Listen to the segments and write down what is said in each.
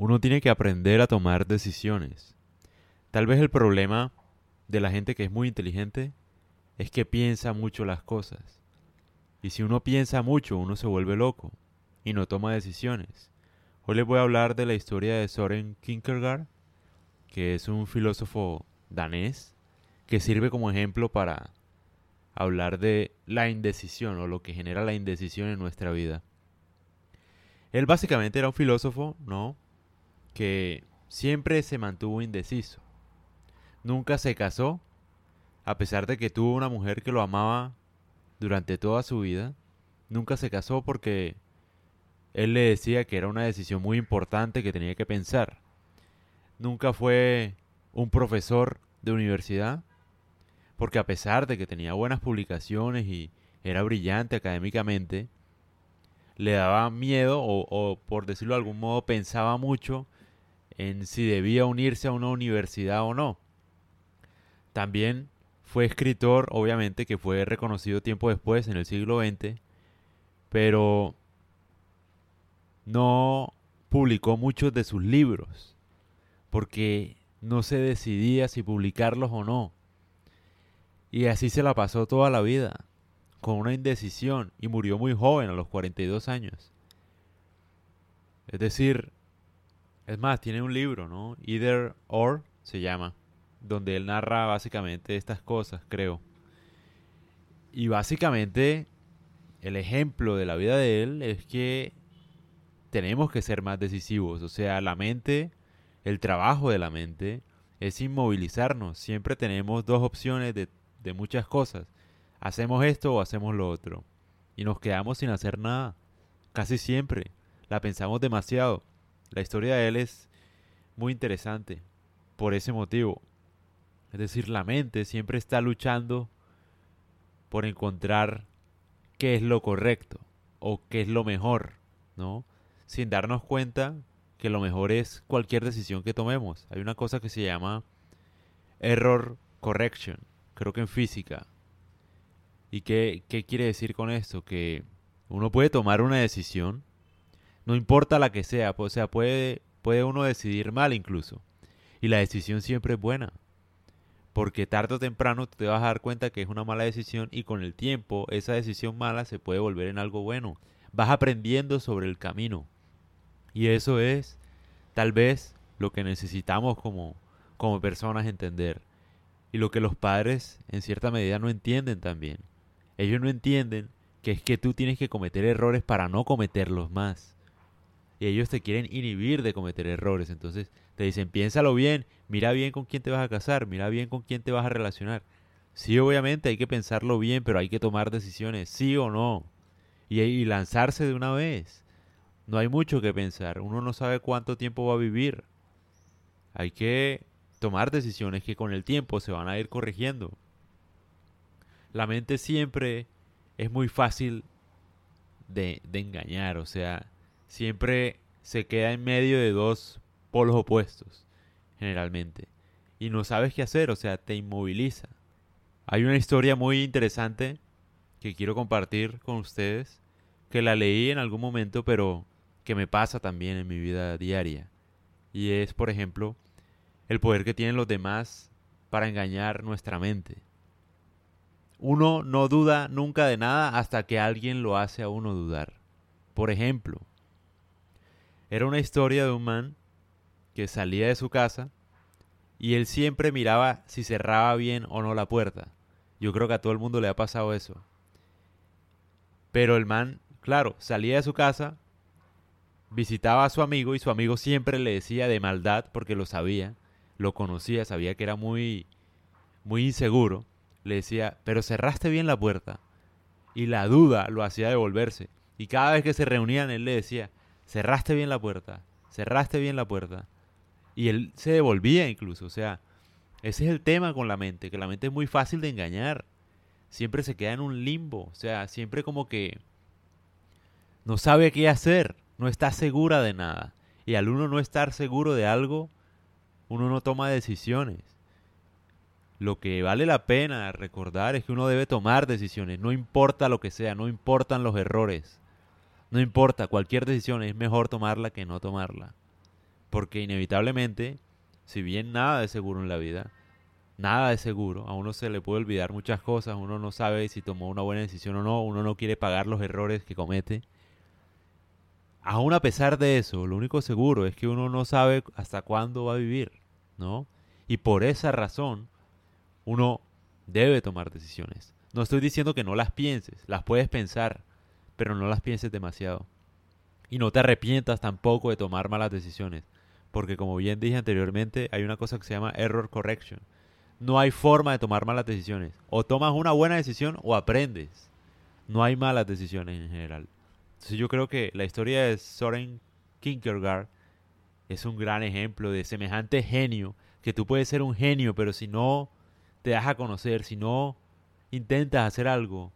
uno tiene que aprender a tomar decisiones. Tal vez el problema de la gente que es muy inteligente es que piensa mucho las cosas. Y si uno piensa mucho, uno se vuelve loco y no toma decisiones. Hoy les voy a hablar de la historia de Soren Kierkegaard, que es un filósofo danés que sirve como ejemplo para hablar de la indecisión o lo que genera la indecisión en nuestra vida. Él básicamente era un filósofo, ¿no? Que siempre se mantuvo indeciso. Nunca se casó, a pesar de que tuvo una mujer que lo amaba durante toda su vida. Nunca se casó porque él le decía que era una decisión muy importante que tenía que pensar. Nunca fue un profesor de universidad, porque a pesar de que tenía buenas publicaciones y era brillante académicamente, le daba miedo o, o, por decirlo de algún modo pensaba mucho en si debía unirse a una universidad o no. También fue escritor, obviamente, que fue reconocido tiempo después, en el siglo XX, pero no publicó muchos de sus libros, porque no se decidía si publicarlos o no. Y así se la pasó toda la vida, con una indecisión, y murió muy joven, a los 42 años. Es decir, es más, tiene un libro, ¿no? Either or se llama, donde él narra básicamente estas cosas, creo. Y básicamente el ejemplo de la vida de él es que tenemos que ser más decisivos. O sea, la mente, el trabajo de la mente es inmovilizarnos. Siempre tenemos dos opciones de, de muchas cosas. Hacemos esto o hacemos lo otro. Y nos quedamos sin hacer nada. Casi siempre. La pensamos demasiado. La historia de él es muy interesante por ese motivo. Es decir, la mente siempre está luchando por encontrar qué es lo correcto o qué es lo mejor, ¿no? Sin darnos cuenta que lo mejor es cualquier decisión que tomemos. Hay una cosa que se llama error correction, creo que en física. ¿Y qué, qué quiere decir con esto? Que uno puede tomar una decisión, no importa la que sea, o sea, puede, puede uno decidir mal incluso. Y la decisión siempre es buena. Porque tarde o temprano te vas a dar cuenta que es una mala decisión y con el tiempo esa decisión mala se puede volver en algo bueno. Vas aprendiendo sobre el camino. Y eso es tal vez lo que necesitamos como, como personas entender. Y lo que los padres en cierta medida no entienden también. Ellos no entienden que es que tú tienes que cometer errores para no cometerlos más. Y ellos te quieren inhibir de cometer errores. Entonces te dicen, piénsalo bien, mira bien con quién te vas a casar, mira bien con quién te vas a relacionar. Sí, obviamente hay que pensarlo bien, pero hay que tomar decisiones, sí o no. Y, lanzarse de una vez. No hay mucho que pensar, uno no sabe cuánto tiempo va a vivir. Hay que tomar decisiones que con el tiempo se van a ir corrigiendo. La mente siempre es muy fácil de engañar, o sea, siempre se queda en medio de dos polos opuestos, generalmente. Y no sabes qué hacer, o sea, te inmoviliza. Hay una historia muy interesante que quiero compartir con ustedes, que la leí en algún momento, pero que me pasa también en mi vida diaria. Y es, por ejemplo, el poder que tienen los demás para engañar nuestra mente. Uno no duda nunca de nada hasta que alguien lo hace a uno dudar. Por ejemplo, era una historia de un man que salía de su casa y él siempre miraba si cerraba bien o no la puerta. Yo creo que a todo el mundo le ha pasado eso. Pero el man, claro, salía de su casa, visitaba a su amigo y su amigo siempre le decía de maldad porque lo sabía, lo conocía, sabía que era muy muy inseguro. Le decía, "Pero cerraste bien la puerta." Y la duda lo hacía devolverse. Y cada vez que se reunían él le decía, "Cerraste bien la puerta, cerraste bien la puerta." Y él se devolvía incluso. O sea, ese es el tema con la mente, que la mente es muy fácil de engañar. Siempre se queda en un limbo. O sea, siempre como que no sabe qué hacer, no está segura de nada. Y al uno no estar seguro de algo, uno no toma decisiones. Lo que vale la pena recordar es que uno debe tomar decisiones, no importa lo que sea, no importan los errores. No importa, cualquier decisión es mejor tomarla que no tomarla. Porque inevitablemente, si bien nada es seguro en la vida, nada es seguro, a uno se le puede olvidar muchas cosas, uno no sabe si tomó una buena decisión o no, uno no quiere pagar los errores que comete. Aún a pesar de eso, lo único seguro es que uno no sabe hasta cuándo va a vivir, ¿no? Y por esa razón, uno debe tomar decisiones. No estoy diciendo que no las pienses, las puedes pensar, pero no las pienses demasiado. Y no te arrepientas tampoco de tomar malas decisiones, porque como bien dije anteriormente, hay una cosa que se llama error correction. No hay forma de tomar malas decisiones. O tomas una buena decisión o aprendes. No hay malas decisiones en general. Entonces yo creo que la historia de Soren Kierkegaard es un gran ejemplo de semejante genio, que tú puedes ser un genio, pero si no te das a conocer, si no intentas hacer algo,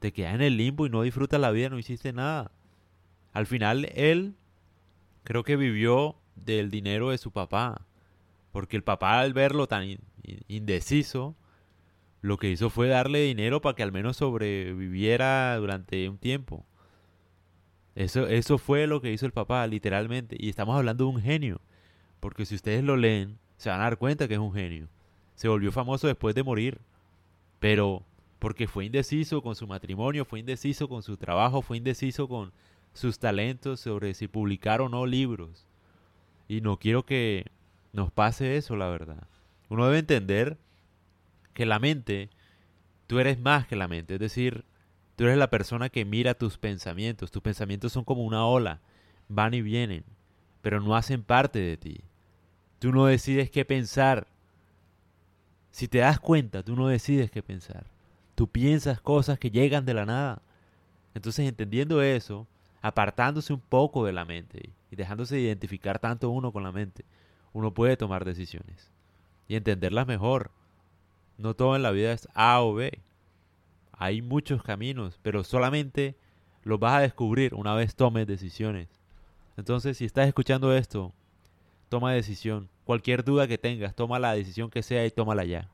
te quedas en el limbo y no disfrutas la vida, no hiciste nada. Al final él creo que vivió del dinero de su papá, porque el papá al verlo tan indeciso, lo que hizo fue darle dinero para que al menos sobreviviera durante un tiempo. Eso, eso fue lo que hizo el papá, literalmente. Y estamos hablando de un genio. Porque si ustedes lo leen, se van a dar cuenta que es un genio. Se volvió famoso después de morir. Pero porque fue indeciso con su matrimonio, fue indeciso con su trabajo, fue indeciso con sus talentos sobre si publicar o no libros. Y no quiero que nos pase eso, la verdad. Uno debe entender que la mente, tú eres más que la mente. Es decir, tú eres la persona que mira tus pensamientos. Tus pensamientos son como una ola, van y vienen, pero no hacen parte de ti. Tú no decides qué pensar. Si te das cuenta, tú no decides qué pensar. Tú piensas cosas que llegan de la nada. Entonces, entendiendo eso, apartándose un poco de la mente y dejándose de identificar tanto uno con la mente, uno puede tomar decisiones y entenderlas mejor. No todo en la vida es A o B. Hay muchos caminos, pero solamente los vas a descubrir una vez tomes decisiones. Entonces, si estás escuchando esto, toma decisión. Cualquier duda que tengas, toma la decisión que sea y tómala ya.